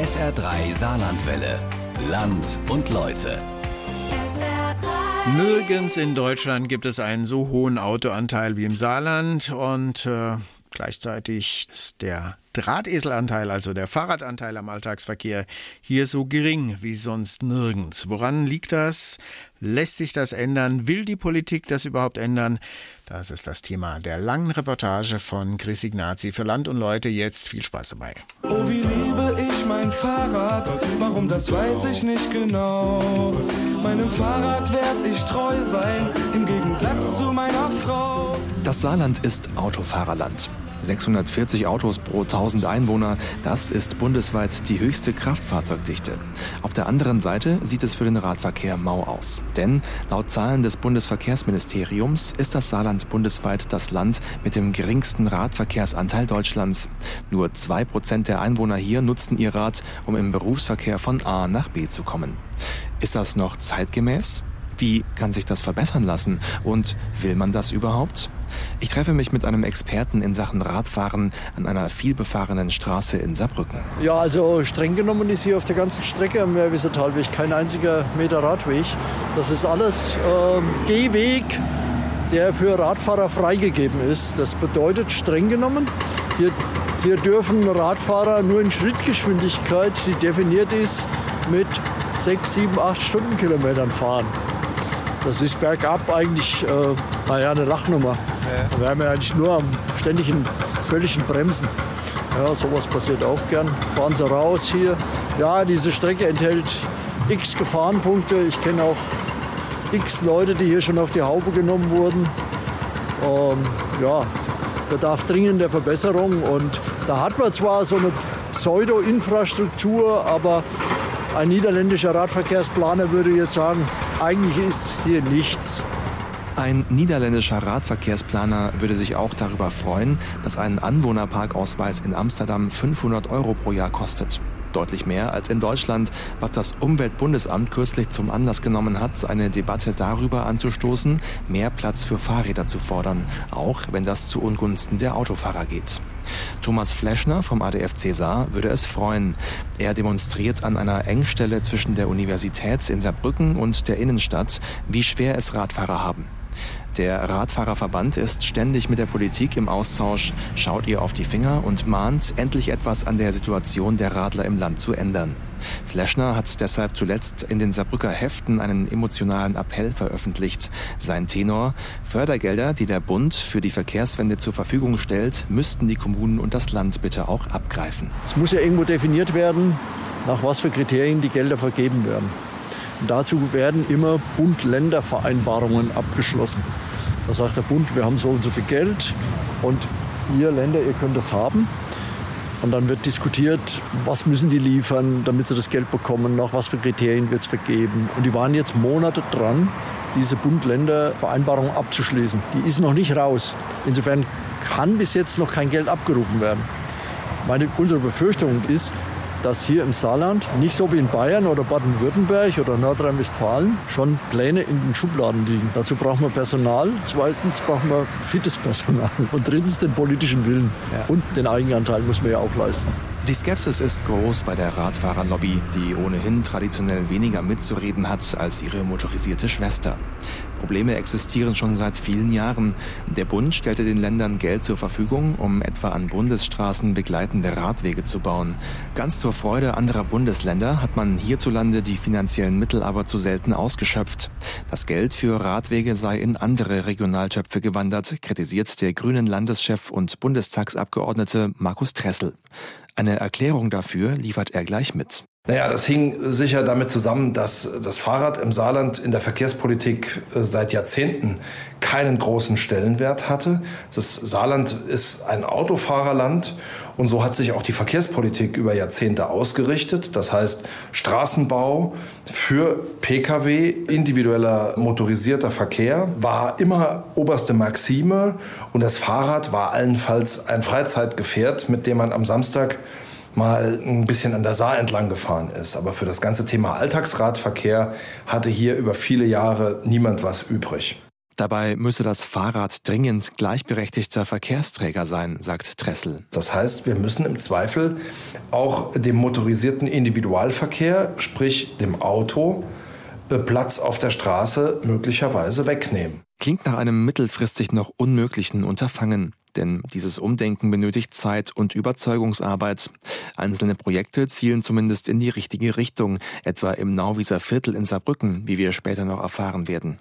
SR3 Saarlandwelle. Land und Leute. Nirgends in Deutschland gibt es einen so hohen Autoanteil wie im Saarland und äh, gleichzeitig ist der Drahteselanteil, also der Fahrradanteil am Alltagsverkehr, hier so gering wie sonst nirgends. Woran liegt das? Lässt sich das ändern? Will die Politik das überhaupt ändern? Das ist das Thema der langen Reportage von Chris Ignazi für Land und Leute. Jetzt viel Spaß dabei. Oh, wie liebe ich mein Fahrrad. Warum, das weiß ich nicht genau. Meinem Fahrrad werd ich treu sein, im Gegensatz zu meiner Frau. Das Saarland ist Autofahrerland. 640 Autos pro 1000 Einwohner, das ist bundesweit die höchste Kraftfahrzeugdichte. Auf der anderen Seite sieht es für den Radverkehr mau aus. Denn laut Zahlen des Bundesverkehrsministeriums ist das Saarland bundesweit das Land mit dem geringsten Radverkehrsanteil Deutschlands. Nur 2% der Einwohner hier nutzen ihr Rad, um im Berufsverkehr von A nach B zu kommen. Ist das noch zeitgemäß? Wie kann sich das verbessern lassen? Und will man das überhaupt? Ich treffe mich mit einem Experten in Sachen Radfahren an einer vielbefahrenen Straße in Saarbrücken. Ja, also streng genommen ist hier auf der ganzen Strecke am Meerwiesertalweg kein einziger Meter Radweg. Das ist alles äh, Gehweg, der für Radfahrer freigegeben ist. Das bedeutet streng genommen, hier, hier dürfen Radfahrer nur in Schrittgeschwindigkeit, die definiert ist, mit 6, 7, 8 Stundenkilometern fahren. Das ist bergab eigentlich äh, naja, eine Lachnummer. Ja. Wir haben ja eigentlich nur am ständigen, völligen Bremsen. Ja, sowas passiert auch gern. Fahren Sie raus hier. Ja, diese Strecke enthält x Gefahrenpunkte. Ich kenne auch x Leute, die hier schon auf die Haube genommen wurden. Ähm, ja, bedarf dringend der Verbesserung. Und da hat man zwar so eine Pseudo-Infrastruktur, aber ein niederländischer Radverkehrsplaner würde jetzt sagen, eigentlich ist hier nichts. Ein niederländischer Radverkehrsplaner würde sich auch darüber freuen, dass ein Anwohnerparkausweis in Amsterdam 500 Euro pro Jahr kostet. Deutlich mehr als in Deutschland, was das Umweltbundesamt kürzlich zum Anlass genommen hat, eine Debatte darüber anzustoßen, mehr Platz für Fahrräder zu fordern, auch wenn das zu Ungunsten der Autofahrer geht. Thomas Fleschner vom ADF Cäsar würde es freuen. Er demonstriert an einer Engstelle zwischen der Universität in Saarbrücken und der Innenstadt, wie schwer es Radfahrer haben. Der Radfahrerverband ist ständig mit der Politik im Austausch, schaut ihr auf die Finger und mahnt, endlich etwas an der Situation der Radler im Land zu ändern. Fleschner hat deshalb zuletzt in den Saarbrücker Heften einen emotionalen Appell veröffentlicht. Sein Tenor, Fördergelder, die der Bund für die Verkehrswende zur Verfügung stellt, müssten die Kommunen und das Land bitte auch abgreifen. Es muss ja irgendwo definiert werden, nach was für Kriterien die Gelder vergeben werden. Dazu werden immer Bund-Länder-Vereinbarungen abgeschlossen. Da sagt der Bund, wir haben so und so viel Geld und ihr Länder, ihr könnt das haben. Und dann wird diskutiert, was müssen die liefern, damit sie das Geld bekommen, nach was für Kriterien wird es vergeben. Und die waren jetzt Monate dran, diese Bund-Länder-Vereinbarung abzuschließen. Die ist noch nicht raus. Insofern kann bis jetzt noch kein Geld abgerufen werden. Meine, unsere Befürchtung ist, dass hier im Saarland, nicht so wie in Bayern oder Baden-Württemberg oder Nordrhein-Westfalen, schon Pläne in den Schubladen liegen. Dazu brauchen wir Personal, zweitens brauchen wir fittes Personal und drittens den politischen Willen. Ja. Und den Eigenanteil muss man ja auch leisten. Die Skepsis ist groß bei der Radfahrerlobby, die ohnehin traditionell weniger mitzureden hat als ihre motorisierte Schwester. Probleme existieren schon seit vielen Jahren. Der Bund stellte den Ländern Geld zur Verfügung, um etwa an Bundesstraßen begleitende Radwege zu bauen. Ganz zur Freude anderer Bundesländer hat man hierzulande die finanziellen Mittel aber zu selten ausgeschöpft. Das Geld für Radwege sei in andere Regionaltöpfe gewandert, kritisiert der grünen Landeschef und Bundestagsabgeordnete Markus Tressel. Eine Erklärung dafür liefert er gleich mit. Naja, das hing sicher damit zusammen, dass das Fahrrad im Saarland in der Verkehrspolitik äh, seit Jahrzehnten keinen großen Stellenwert hatte. Das Saarland ist ein Autofahrerland und so hat sich auch die Verkehrspolitik über Jahrzehnte ausgerichtet. Das heißt, Straßenbau für Pkw, individueller motorisierter Verkehr war immer oberste Maxime und das Fahrrad war allenfalls ein Freizeitgefährt, mit dem man am Samstag mal ein bisschen an der Saar entlang gefahren ist. Aber für das ganze Thema Alltagsradverkehr hatte hier über viele Jahre niemand was übrig. Dabei müsse das Fahrrad dringend gleichberechtigter Verkehrsträger sein, sagt Tressel. Das heißt, wir müssen im Zweifel auch dem motorisierten Individualverkehr, sprich dem Auto, äh, Platz auf der Straße möglicherweise wegnehmen. Klingt nach einem mittelfristig noch unmöglichen Unterfangen. Denn dieses Umdenken benötigt Zeit und Überzeugungsarbeit. Einzelne Projekte zielen zumindest in die richtige Richtung, etwa im Nauwieser Viertel in Saarbrücken, wie wir später noch erfahren werden.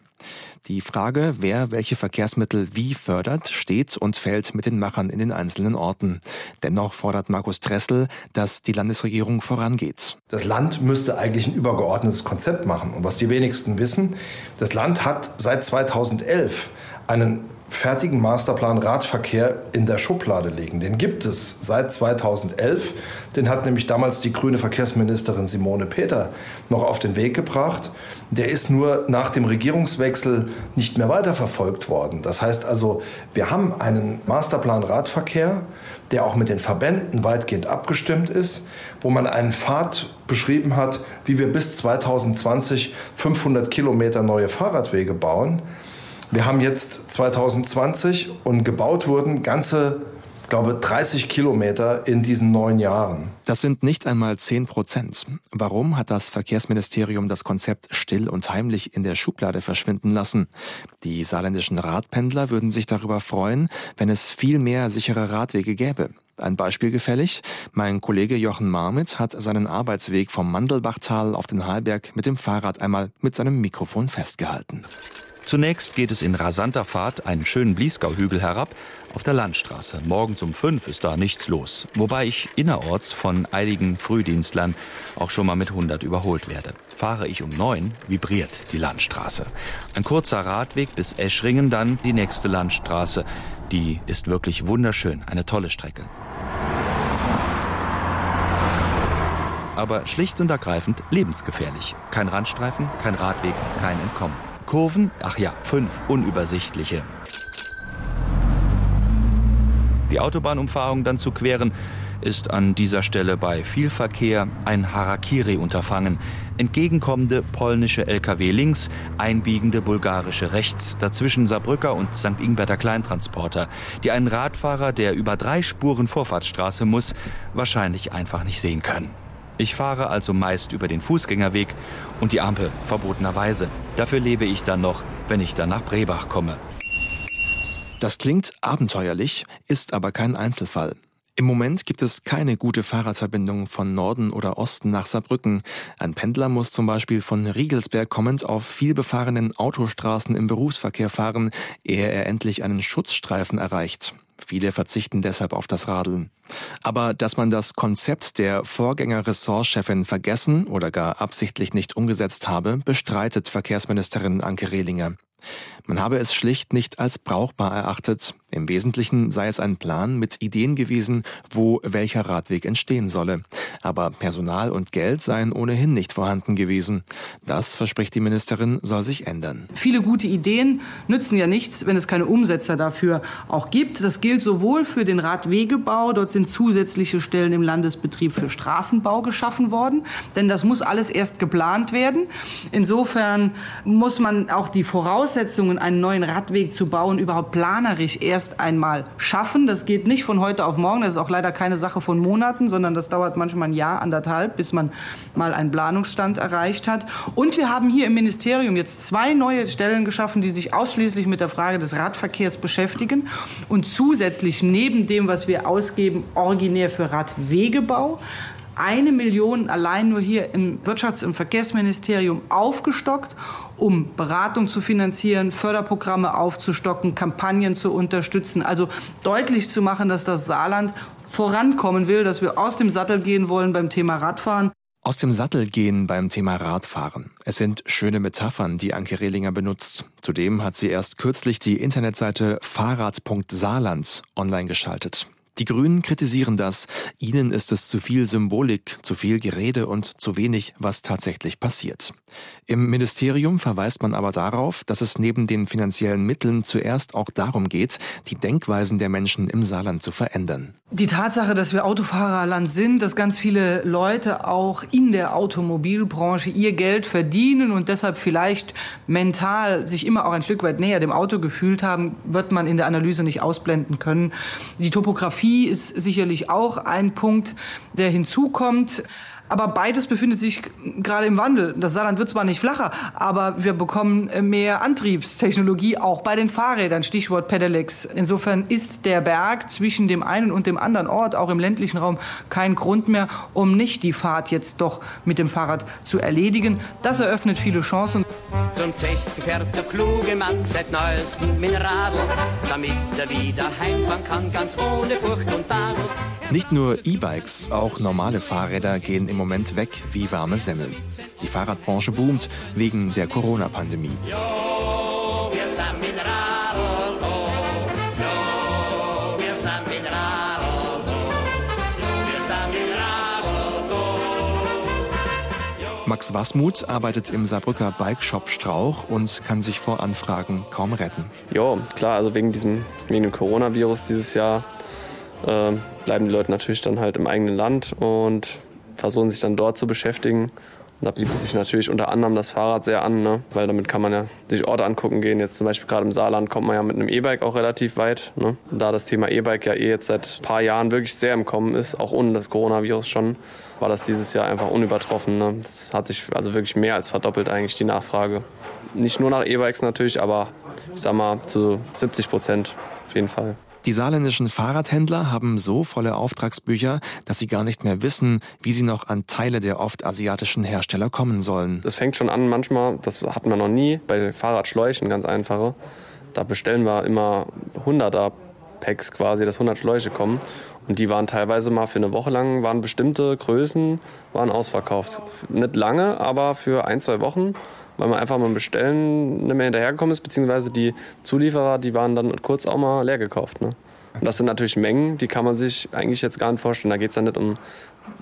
Die Frage, wer welche Verkehrsmittel wie fördert, steht und fällt mit den Machern in den einzelnen Orten. Dennoch fordert Markus Dressel, dass die Landesregierung vorangeht. Das Land müsste eigentlich ein übergeordnetes Konzept machen. Und was die wenigsten wissen, das Land hat seit 2011 einen fertigen Masterplan Radverkehr in der Schublade liegen. Den gibt es seit 2011. Den hat nämlich damals die grüne Verkehrsministerin Simone Peter noch auf den Weg gebracht. Der ist nur nach dem Regierungswechsel nicht mehr weiterverfolgt worden. Das heißt also, wir haben einen Masterplan Radverkehr, der auch mit den Verbänden weitgehend abgestimmt ist, wo man einen Pfad beschrieben hat, wie wir bis 2020 500 Kilometer neue Fahrradwege bauen. Wir haben jetzt 2020 und gebaut wurden ganze glaube, 30 Kilometer in diesen neun Jahren. Das sind nicht einmal 10 Prozent. Warum hat das Verkehrsministerium das Konzept still und heimlich in der Schublade verschwinden lassen? Die saarländischen Radpendler würden sich darüber freuen, wenn es viel mehr sichere Radwege gäbe. Ein Beispiel gefällig. Mein Kollege Jochen Marmitz hat seinen Arbeitsweg vom Mandelbachtal auf den Halberg mit dem Fahrrad einmal mit seinem Mikrofon festgehalten. Zunächst geht es in rasanter Fahrt einen schönen Bliesgauhügel herab auf der Landstraße. Morgens um fünf ist da nichts los, wobei ich innerorts von eiligen Frühdienstlern auch schon mal mit 100 überholt werde. Fahre ich um neun, vibriert die Landstraße. Ein kurzer Radweg bis Eschringen, dann die nächste Landstraße. Die ist wirklich wunderschön, eine tolle Strecke. Aber schlicht und ergreifend lebensgefährlich. Kein Randstreifen, kein Radweg, kein Entkommen. Kurven, ach ja, fünf unübersichtliche. Die Autobahnumfahrung dann zu queren, ist an dieser Stelle bei viel Verkehr ein Harakiri-Unterfangen. Entgegenkommende polnische Lkw links, einbiegende bulgarische rechts, dazwischen Saarbrücker und St. Ingberter Kleintransporter, die einen Radfahrer, der über drei Spuren Vorfahrtsstraße muss, wahrscheinlich einfach nicht sehen können. Ich fahre also meist über den Fußgängerweg und die Ampel verbotenerweise. Dafür lebe ich dann noch, wenn ich dann nach Brebach komme. Das klingt abenteuerlich, ist aber kein Einzelfall. Im Moment gibt es keine gute Fahrradverbindung von Norden oder Osten nach Saarbrücken. Ein Pendler muss zum Beispiel von Riegelsberg kommend auf vielbefahrenen Autostraßen im Berufsverkehr fahren, ehe er endlich einen Schutzstreifen erreicht. Viele verzichten deshalb auf das Radeln. Aber dass man das Konzept der Vorgänger-Ressortchefin vergessen oder gar absichtlich nicht umgesetzt habe, bestreitet Verkehrsministerin Anke Rehlinger. Man habe es schlicht nicht als brauchbar erachtet. Im Wesentlichen sei es ein Plan mit Ideen gewesen, wo welcher Radweg entstehen solle. Aber Personal und Geld seien ohnehin nicht vorhanden gewesen. Das, verspricht die Ministerin, soll sich ändern. Viele gute Ideen nützen ja nichts, wenn es keine Umsetzer dafür auch gibt. Das gilt sowohl für den Radwegebau, dort sind zusätzliche Stellen im Landesbetrieb für Straßenbau geschaffen worden, denn das muss alles erst geplant werden. Insofern muss man auch die Voraussetzungen, einen neuen Radweg zu bauen, überhaupt planerisch erst erst einmal schaffen. Das geht nicht von heute auf morgen. Das ist auch leider keine Sache von Monaten, sondern das dauert manchmal ein Jahr, anderthalb, bis man mal einen Planungsstand erreicht hat. Und wir haben hier im Ministerium jetzt zwei neue Stellen geschaffen, die sich ausschließlich mit der Frage des Radverkehrs beschäftigen und zusätzlich neben dem, was wir ausgeben, originär für Radwegebau, eine Million allein nur hier im Wirtschafts- und Verkehrsministerium aufgestockt, um Beratung zu finanzieren, Förderprogramme aufzustocken, Kampagnen zu unterstützen. Also deutlich zu machen, dass das Saarland vorankommen will, dass wir aus dem Sattel gehen wollen beim Thema Radfahren. Aus dem Sattel gehen beim Thema Radfahren. Es sind schöne Metaphern, die Anke Rehlinger benutzt. Zudem hat sie erst kürzlich die Internetseite fahrrad.saarland online geschaltet. Die Grünen kritisieren das. Ihnen ist es zu viel Symbolik, zu viel Gerede und zu wenig, was tatsächlich passiert. Im Ministerium verweist man aber darauf, dass es neben den finanziellen Mitteln zuerst auch darum geht, die Denkweisen der Menschen im Saarland zu verändern. Die Tatsache, dass wir Autofahrerland sind, dass ganz viele Leute auch in der Automobilbranche ihr Geld verdienen und deshalb vielleicht mental sich immer auch ein Stück weit näher dem Auto gefühlt haben, wird man in der Analyse nicht ausblenden können. Die Topografie ist sicherlich auch ein Punkt, der hinzukommt. Aber beides befindet sich gerade im Wandel. Das Saarland wird zwar nicht flacher, aber wir bekommen mehr Antriebstechnologie, auch bei den Fahrrädern, Stichwort Pedelecs. Insofern ist der Berg zwischen dem einen und dem anderen Ort, auch im ländlichen Raum, kein Grund mehr, um nicht die Fahrt jetzt doch mit dem Fahrrad zu erledigen. Das eröffnet viele Chancen. Zum Zech fährt der kluge Mann seit neuestem mit Radl, damit er wieder heimfahren kann, ganz ohne Furcht und Tadel. Nicht nur E-Bikes, auch normale Fahrräder gehen im Moment weg wie warme Semmeln. Die Fahrradbranche boomt wegen der Corona-Pandemie. Max Wasmuth arbeitet im Saarbrücker Bikeshop Strauch und kann sich vor Anfragen kaum retten. Ja, klar, also wegen diesem, wegen dem Coronavirus dieses Jahr äh, bleiben die Leute natürlich dann halt im eigenen Land und versuchen sich dann dort zu beschäftigen. Und da bietet sich natürlich unter anderem das Fahrrad sehr an, ne? weil damit kann man ja sich Orte angucken gehen. Jetzt zum Beispiel gerade im Saarland kommt man ja mit einem E-Bike auch relativ weit. Ne? Da das Thema E-Bike ja eh jetzt seit ein paar Jahren wirklich sehr im Kommen ist, auch ohne das Coronavirus schon, war das dieses Jahr einfach unübertroffen. Ne? Das hat sich also wirklich mehr als verdoppelt eigentlich die Nachfrage. Nicht nur nach E-Bikes natürlich, aber ich sag mal zu 70 Prozent auf jeden Fall. Die saarländischen Fahrradhändler haben so volle Auftragsbücher, dass sie gar nicht mehr wissen, wie sie noch an Teile der oft asiatischen Hersteller kommen sollen. Das fängt schon an manchmal, das hatten wir noch nie, bei Fahrradschläuchen ganz einfache. Da bestellen wir immer 100er Packs quasi, dass 100 Schläuche kommen. Und die waren teilweise mal für eine Woche lang, waren bestimmte Größen, waren ausverkauft. Nicht lange, aber für ein, zwei Wochen weil man einfach mal Bestellen nicht mehr hinterhergekommen ist, beziehungsweise die Zulieferer, die waren dann kurz auch mal leer gekauft. Ne? Und das sind natürlich Mengen, die kann man sich eigentlich jetzt gar nicht vorstellen. Da geht es dann nicht um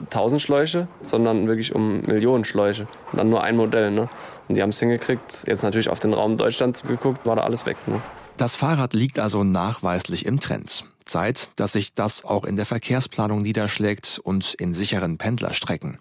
1000 Schläuche, sondern wirklich um Millionen Schläuche. Und dann nur ein Modell. Ne? Und die haben es hingekriegt. Jetzt natürlich auf den Raum Deutschland geguckt, war da alles weg. Ne? Das Fahrrad liegt also nachweislich im Trend. Zeit, dass sich das auch in der Verkehrsplanung niederschlägt und in sicheren Pendlerstrecken.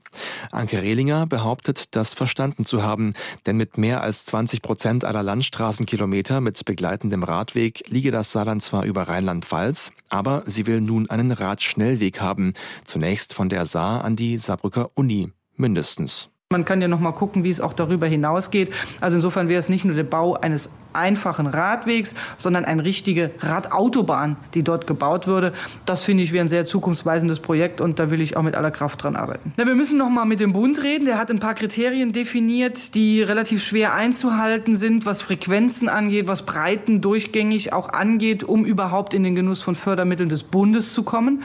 Anke Rehlinger behauptet, das verstanden zu haben, denn mit mehr als 20 Prozent aller Landstraßenkilometer mit begleitendem Radweg liege das Saarland zwar über Rheinland-Pfalz, aber sie will nun einen Radschnellweg haben, zunächst von der Saar an die Saarbrücker Uni mindestens. Man kann ja noch mal gucken, wie es auch darüber hinausgeht. Also insofern wäre es nicht nur der Bau eines einfachen Radwegs, sondern eine richtige Radautobahn, die dort gebaut würde. Das finde ich wäre ein sehr zukunftsweisendes Projekt und da will ich auch mit aller Kraft dran arbeiten. Na, wir müssen noch mal mit dem Bund reden. Der hat ein paar Kriterien definiert, die relativ schwer einzuhalten sind, was Frequenzen angeht, was Breiten durchgängig auch angeht, um überhaupt in den Genuss von Fördermitteln des Bundes zu kommen.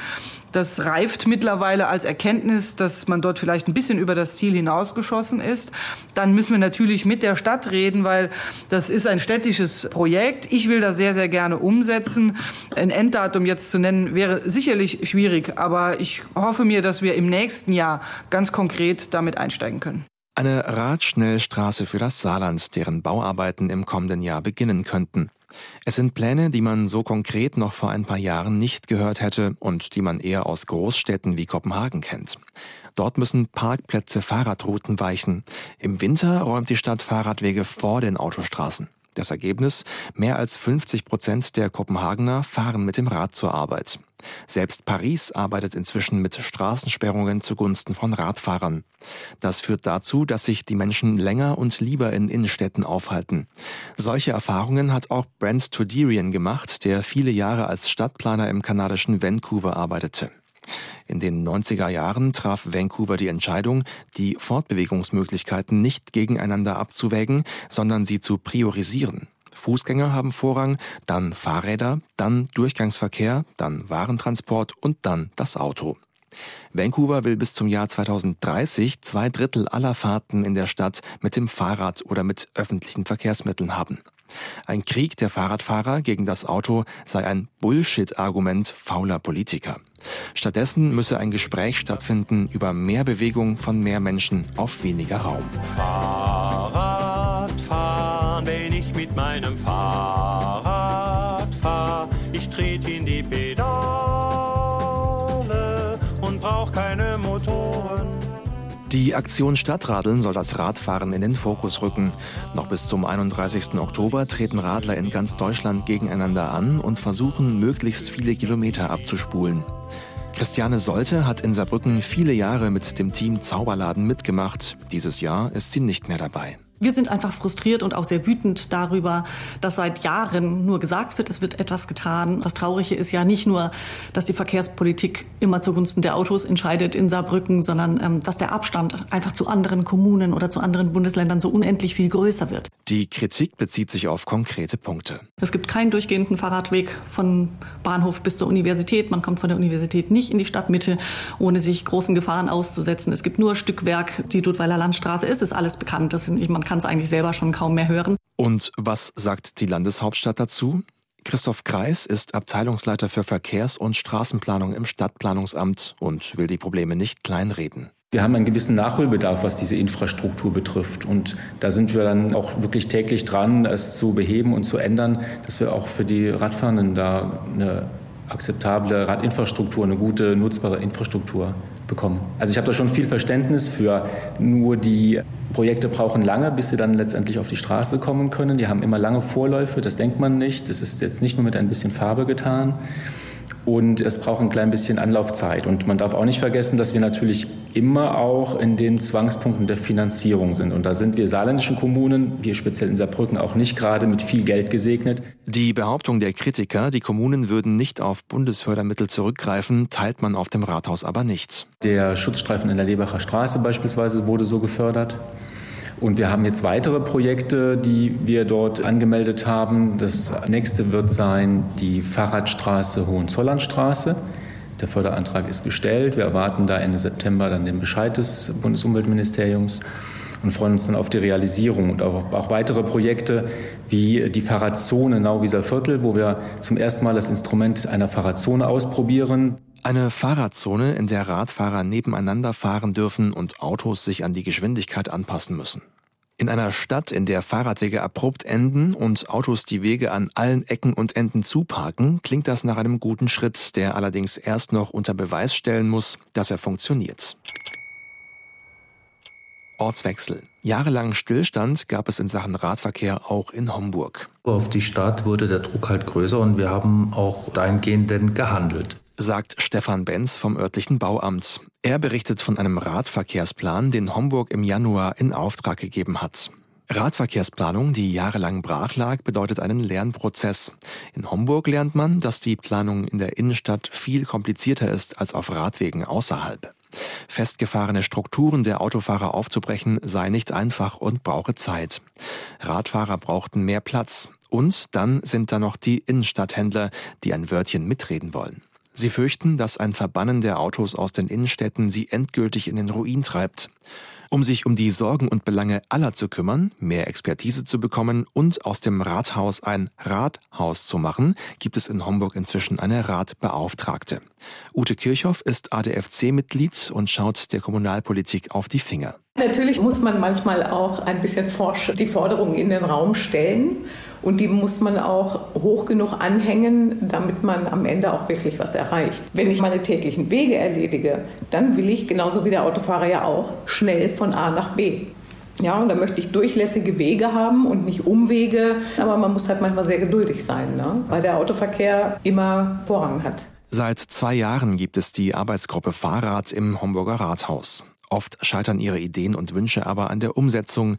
Das reift mittlerweile als Erkenntnis, dass man dort vielleicht ein bisschen über das Ziel hinausgeschossen ist. Dann müssen wir natürlich mit der Stadt reden, weil das ist ein städtisches Projekt. Ich will das sehr, sehr gerne umsetzen. Ein Enddatum jetzt zu nennen wäre sicherlich schwierig, aber ich hoffe mir, dass wir im nächsten Jahr ganz konkret damit einsteigen können. Eine Radschnellstraße für das Saarland, deren Bauarbeiten im kommenden Jahr beginnen könnten. Es sind Pläne, die man so konkret noch vor ein paar Jahren nicht gehört hätte und die man eher aus Großstädten wie Kopenhagen kennt. Dort müssen Parkplätze Fahrradrouten weichen. Im Winter räumt die Stadt Fahrradwege vor den Autostraßen. Das Ergebnis? Mehr als 50 Prozent der Kopenhagener fahren mit dem Rad zur Arbeit. Selbst Paris arbeitet inzwischen mit Straßensperrungen zugunsten von Radfahrern. Das führt dazu, dass sich die Menschen länger und lieber in Innenstädten aufhalten. Solche Erfahrungen hat auch Brent Toderian gemacht, der viele Jahre als Stadtplaner im kanadischen Vancouver arbeitete. In den 90er Jahren traf Vancouver die Entscheidung, die Fortbewegungsmöglichkeiten nicht gegeneinander abzuwägen, sondern sie zu priorisieren. Fußgänger haben Vorrang, dann Fahrräder, dann Durchgangsverkehr, dann Warentransport und dann das Auto. Vancouver will bis zum Jahr 2030 zwei Drittel aller Fahrten in der Stadt mit dem Fahrrad oder mit öffentlichen Verkehrsmitteln haben. Ein Krieg der Fahrradfahrer gegen das Auto sei ein Bullshit-Argument fauler Politiker. Stattdessen müsse ein Gespräch stattfinden über mehr Bewegung von mehr Menschen auf weniger Raum. Fahrrad fahren, wenn ich mit meinem Fahrrad fahre. Ich trete in die Pedale und brauch keine Motoren. Die Aktion Stadtradeln soll das Radfahren in den Fokus rücken. Noch bis zum 31. Oktober treten Radler in ganz Deutschland gegeneinander an und versuchen, möglichst viele Kilometer abzuspulen. Christiane Solte hat in Saarbrücken viele Jahre mit dem Team Zauberladen mitgemacht. Dieses Jahr ist sie nicht mehr dabei. Wir sind einfach frustriert und auch sehr wütend darüber, dass seit Jahren nur gesagt wird, es wird etwas getan. Das Traurige ist ja nicht nur, dass die Verkehrspolitik immer zugunsten der Autos entscheidet in Saarbrücken, sondern ähm, dass der Abstand einfach zu anderen Kommunen oder zu anderen Bundesländern so unendlich viel größer wird. Die Kritik bezieht sich auf konkrete Punkte. Es gibt keinen durchgehenden Fahrradweg von Bahnhof bis zur Universität. Man kommt von der Universität nicht in die Stadtmitte, ohne sich großen Gefahren auszusetzen. Es gibt nur Stückwerk, die Dudweiler Landstraße ist, ist alles bekannt. Das sind, man kann es eigentlich selber schon kaum mehr hören. Und was sagt die Landeshauptstadt dazu? Christoph Kreis ist Abteilungsleiter für Verkehrs- und Straßenplanung im Stadtplanungsamt und will die Probleme nicht kleinreden. Wir haben einen gewissen Nachholbedarf, was diese Infrastruktur betrifft. Und da sind wir dann auch wirklich täglich dran, es zu beheben und zu ändern, dass wir auch für die Radfahrenden da eine akzeptable Radinfrastruktur, eine gute, nutzbare Infrastruktur bekommen. Also ich habe da schon viel Verständnis für. Nur die Projekte brauchen lange, bis sie dann letztendlich auf die Straße kommen können. Die haben immer lange Vorläufe, das denkt man nicht. Das ist jetzt nicht nur mit ein bisschen Farbe getan. Und es braucht ein klein bisschen Anlaufzeit. Und man darf auch nicht vergessen, dass wir natürlich immer auch in den Zwangspunkten der Finanzierung sind. Und da sind wir saarländischen Kommunen, wir speziell in Saarbrücken, auch nicht gerade mit viel Geld gesegnet. Die Behauptung der Kritiker, die Kommunen würden nicht auf Bundesfördermittel zurückgreifen, teilt man auf dem Rathaus aber nicht. Der Schutzstreifen in der Lebacher Straße beispielsweise wurde so gefördert. Und wir haben jetzt weitere Projekte, die wir dort angemeldet haben. Das nächste wird sein die Fahrradstraße Hohenzollernstraße. Der Förderantrag ist gestellt. Wir erwarten da Ende September dann den Bescheid des Bundesumweltministeriums und freuen uns dann auf die Realisierung und auch, auch weitere Projekte wie die Fahrradzone Nauwieser Viertel, wo wir zum ersten Mal das Instrument einer Fahrradzone ausprobieren. Eine Fahrradzone, in der Radfahrer nebeneinander fahren dürfen und Autos sich an die Geschwindigkeit anpassen müssen. In einer Stadt, in der Fahrradwege abrupt enden und Autos die Wege an allen Ecken und Enden zuparken, klingt das nach einem guten Schritt, der allerdings erst noch unter Beweis stellen muss, dass er funktioniert. Ortswechsel. Jahrelang Stillstand gab es in Sachen Radverkehr auch in Homburg. Auf die Stadt wurde der Druck halt größer und wir haben auch dahingehend gehandelt sagt Stefan Benz vom örtlichen Bauamt. Er berichtet von einem Radverkehrsplan, den Homburg im Januar in Auftrag gegeben hat. Radverkehrsplanung, die jahrelang brach lag, bedeutet einen Lernprozess. In Homburg lernt man, dass die Planung in der Innenstadt viel komplizierter ist als auf Radwegen außerhalb. Festgefahrene Strukturen der Autofahrer aufzubrechen sei nicht einfach und brauche Zeit. Radfahrer brauchten mehr Platz. Und dann sind da noch die Innenstadthändler, die ein Wörtchen mitreden wollen. Sie fürchten, dass ein Verbannen der Autos aus den Innenstädten sie endgültig in den Ruin treibt. Um sich um die Sorgen und Belange aller zu kümmern, mehr Expertise zu bekommen und aus dem Rathaus ein Rathaus zu machen, gibt es in Homburg inzwischen eine Ratbeauftragte. Ute Kirchhoff ist ADFC-Mitglied und schaut der Kommunalpolitik auf die Finger. Natürlich muss man manchmal auch ein bisschen forsch die Forderungen in den Raum stellen. Und die muss man auch hoch genug anhängen, damit man am Ende auch wirklich was erreicht. Wenn ich meine täglichen Wege erledige, dann will ich, genauso wie der Autofahrer ja auch, schnell von A nach B. Ja, und da möchte ich durchlässige Wege haben und nicht Umwege. Aber man muss halt manchmal sehr geduldig sein, ne? weil der Autoverkehr immer Vorrang hat. Seit zwei Jahren gibt es die Arbeitsgruppe Fahrrad im Homburger Rathaus. Oft scheitern ihre Ideen und Wünsche aber an der Umsetzung.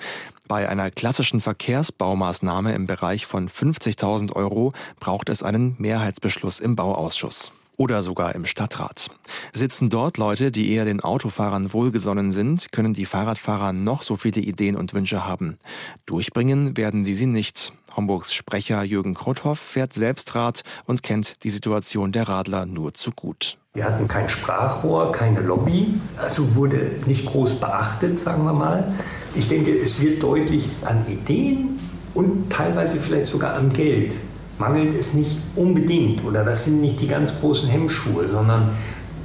Bei einer klassischen Verkehrsbaumaßnahme im Bereich von 50.000 Euro braucht es einen Mehrheitsbeschluss im Bauausschuss oder sogar im Stadtrat. Sitzen dort Leute, die eher den Autofahrern wohlgesonnen sind, können die Fahrradfahrer noch so viele Ideen und Wünsche haben. Durchbringen werden sie sie nicht. Homburgs Sprecher Jürgen Krothoff fährt selbst Rad und kennt die Situation der Radler nur zu gut. Wir hatten kein Sprachrohr, keine Lobby, also wurde nicht groß beachtet, sagen wir mal. Ich denke, es wird deutlich an Ideen und teilweise vielleicht sogar am Geld mangelt es nicht unbedingt oder das sind nicht die ganz großen Hemmschuhe, sondern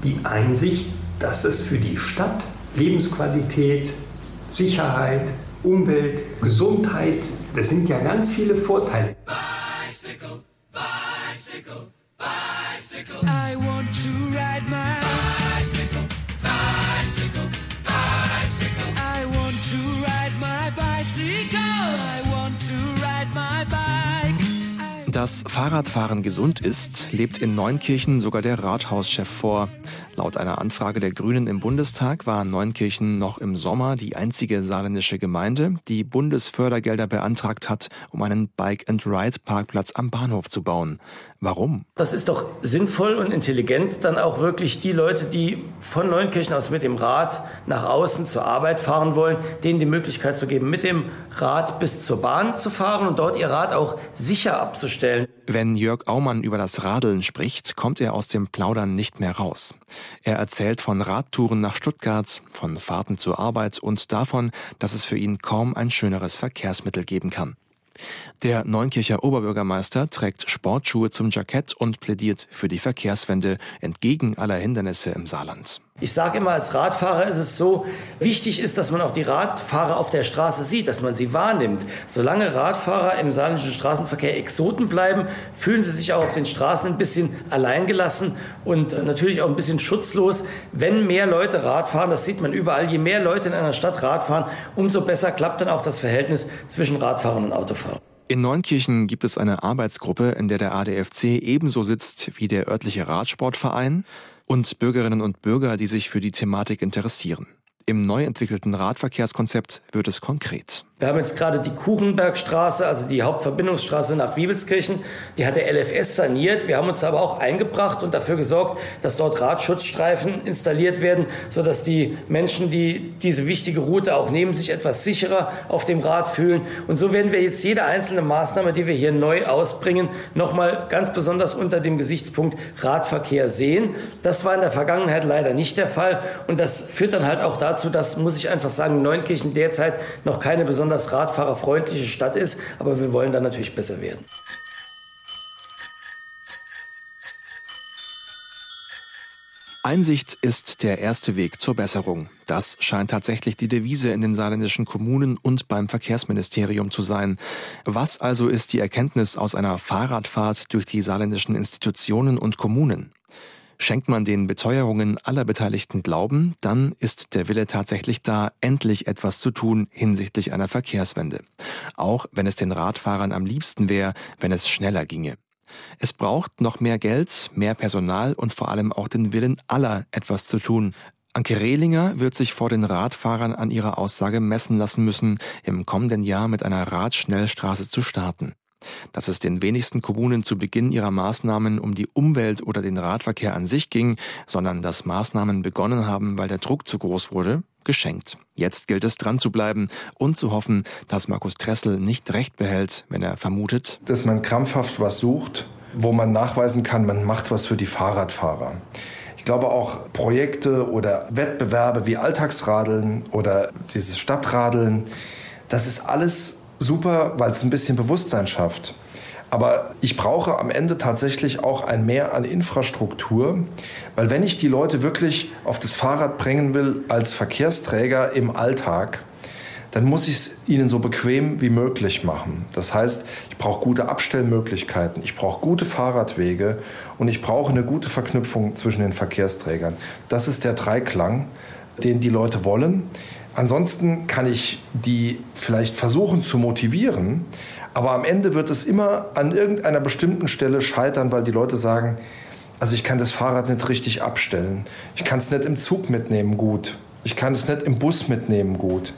die Einsicht, dass es für die Stadt Lebensqualität, Sicherheit, Umwelt, Gesundheit, das sind ja ganz viele Vorteile. Bicycle, bicycle, bicycle. I want to ride my Dass Fahrradfahren gesund ist, lebt in Neunkirchen sogar der Rathauschef vor. Laut einer Anfrage der Grünen im Bundestag war Neunkirchen noch im Sommer die einzige saarländische Gemeinde, die Bundesfördergelder beantragt hat, um einen Bike-and-Ride-Parkplatz am Bahnhof zu bauen. Warum? Das ist doch sinnvoll und intelligent, dann auch wirklich die Leute, die von Neunkirchen aus mit dem Rad nach außen zur Arbeit fahren wollen, denen die Möglichkeit zu geben, mit dem Rad bis zur Bahn zu fahren und dort ihr Rad auch sicher abzustellen. Wenn Jörg Aumann über das Radeln spricht, kommt er aus dem Plaudern nicht mehr raus. Er erzählt von Radtouren nach Stuttgart, von Fahrten zur Arbeit und davon, dass es für ihn kaum ein schöneres Verkehrsmittel geben kann. Der Neunkircher Oberbürgermeister trägt Sportschuhe zum Jackett und plädiert für die Verkehrswende entgegen aller Hindernisse im Saarland. Ich sage immer, als Radfahrer ist es so, wichtig ist, dass man auch die Radfahrer auf der Straße sieht, dass man sie wahrnimmt. Solange Radfahrer im saarländischen Straßenverkehr Exoten bleiben, fühlen sie sich auch auf den Straßen ein bisschen alleingelassen und natürlich auch ein bisschen schutzlos. Wenn mehr Leute Rad fahren, das sieht man überall, je mehr Leute in einer Stadt Rad fahren, umso besser klappt dann auch das Verhältnis zwischen Radfahrern und Autofahrern. In Neunkirchen gibt es eine Arbeitsgruppe, in der der ADFC ebenso sitzt wie der örtliche Radsportverein und Bürgerinnen und Bürger, die sich für die Thematik interessieren. Im neu entwickelten Radverkehrskonzept wird es konkret. Wir haben jetzt gerade die Kuchenbergstraße, also die Hauptverbindungsstraße nach Wiebelskirchen, die hat der LFS saniert. Wir haben uns aber auch eingebracht und dafür gesorgt, dass dort Radschutzstreifen installiert werden, sodass die Menschen, die diese wichtige Route auch nehmen, sich etwas sicherer auf dem Rad fühlen. Und so werden wir jetzt jede einzelne Maßnahme, die wir hier neu ausbringen, nochmal ganz besonders unter dem Gesichtspunkt Radverkehr sehen. Das war in der Vergangenheit leider nicht der Fall und das führt dann halt auch dazu, dass, muss ich einfach sagen, Neunkirchen derzeit noch keine besondere besonders radfahrerfreundliche Stadt ist, aber wir wollen da natürlich besser werden. Einsicht ist der erste Weg zur Besserung. Das scheint tatsächlich die Devise in den saarländischen Kommunen und beim Verkehrsministerium zu sein. Was also ist die Erkenntnis aus einer Fahrradfahrt durch die saarländischen Institutionen und Kommunen? Schenkt man den Beteuerungen aller Beteiligten Glauben, dann ist der Wille tatsächlich da, endlich etwas zu tun hinsichtlich einer Verkehrswende. Auch wenn es den Radfahrern am liebsten wäre, wenn es schneller ginge. Es braucht noch mehr Geld, mehr Personal und vor allem auch den Willen aller, etwas zu tun. Anke Rehlinger wird sich vor den Radfahrern an ihrer Aussage messen lassen müssen, im kommenden Jahr mit einer Radschnellstraße zu starten. Dass es den wenigsten Kommunen zu Beginn ihrer Maßnahmen um die Umwelt oder den Radverkehr an sich ging, sondern dass Maßnahmen begonnen haben, weil der Druck zu groß wurde, geschenkt. Jetzt gilt es dran zu bleiben und zu hoffen, dass Markus Tressel nicht recht behält, wenn er vermutet, dass man krampfhaft was sucht, wo man nachweisen kann, man macht was für die Fahrradfahrer. Ich glaube auch Projekte oder Wettbewerbe wie Alltagsradeln oder dieses Stadtradeln, das ist alles super, weil es ein bisschen Bewusstsein schafft. Aber ich brauche am Ende tatsächlich auch ein Mehr an Infrastruktur, weil wenn ich die Leute wirklich auf das Fahrrad bringen will als Verkehrsträger im Alltag, dann muss ich es ihnen so bequem wie möglich machen. Das heißt, ich brauche gute Abstellmöglichkeiten, ich brauche gute Fahrradwege und ich brauche eine gute Verknüpfung zwischen den Verkehrsträgern. Das ist der Dreiklang, den die Leute wollen. Ansonsten kann ich die vielleicht versuchen zu motivieren, aber am Ende wird es immer an irgendeiner bestimmten Stelle scheitern, weil die Leute sagen, also ich kann das Fahrrad nicht richtig abstellen. Ich kann es nicht im Zug mitnehmen gut. Ich kann es nicht im Bus mitnehmen gut.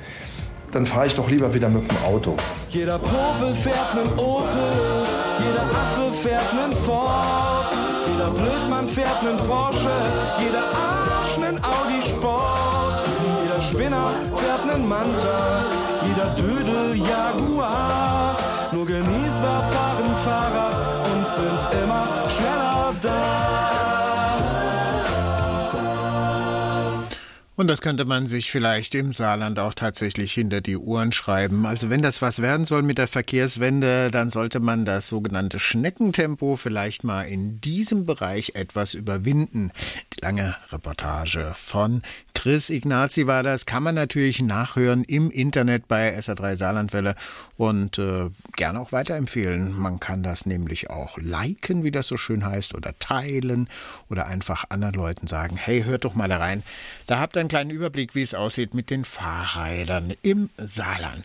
Dann fahre ich doch lieber wieder mit dem Auto. Jeder Popel fährt nen Opel, jeder Affe fährt nen Ford, jeder Blödmann fährt nen Porsche, jeder Arsch nen Audi Sport. Spinner fährt nen Manta, jeder Dödel Jaguar. Nur Genießer fahren Fahrrad und sind immer schneller da. Und das könnte man sich vielleicht im Saarland auch tatsächlich hinter die Uhren schreiben. Also wenn das was werden soll mit der Verkehrswende, dann sollte man das sogenannte Schneckentempo vielleicht mal in diesem Bereich etwas überwinden. Die lange Reportage von Chris Ignazi war das, kann man natürlich nachhören im Internet bei SA3 Saarlandwelle und äh, gerne auch weiterempfehlen. Man kann das nämlich auch liken, wie das so schön heißt, oder teilen oder einfach anderen Leuten sagen, hey, hört doch mal da rein. Da habt ihr einen kleinen Überblick, wie es aussieht mit den Fahrrädern im Saarland.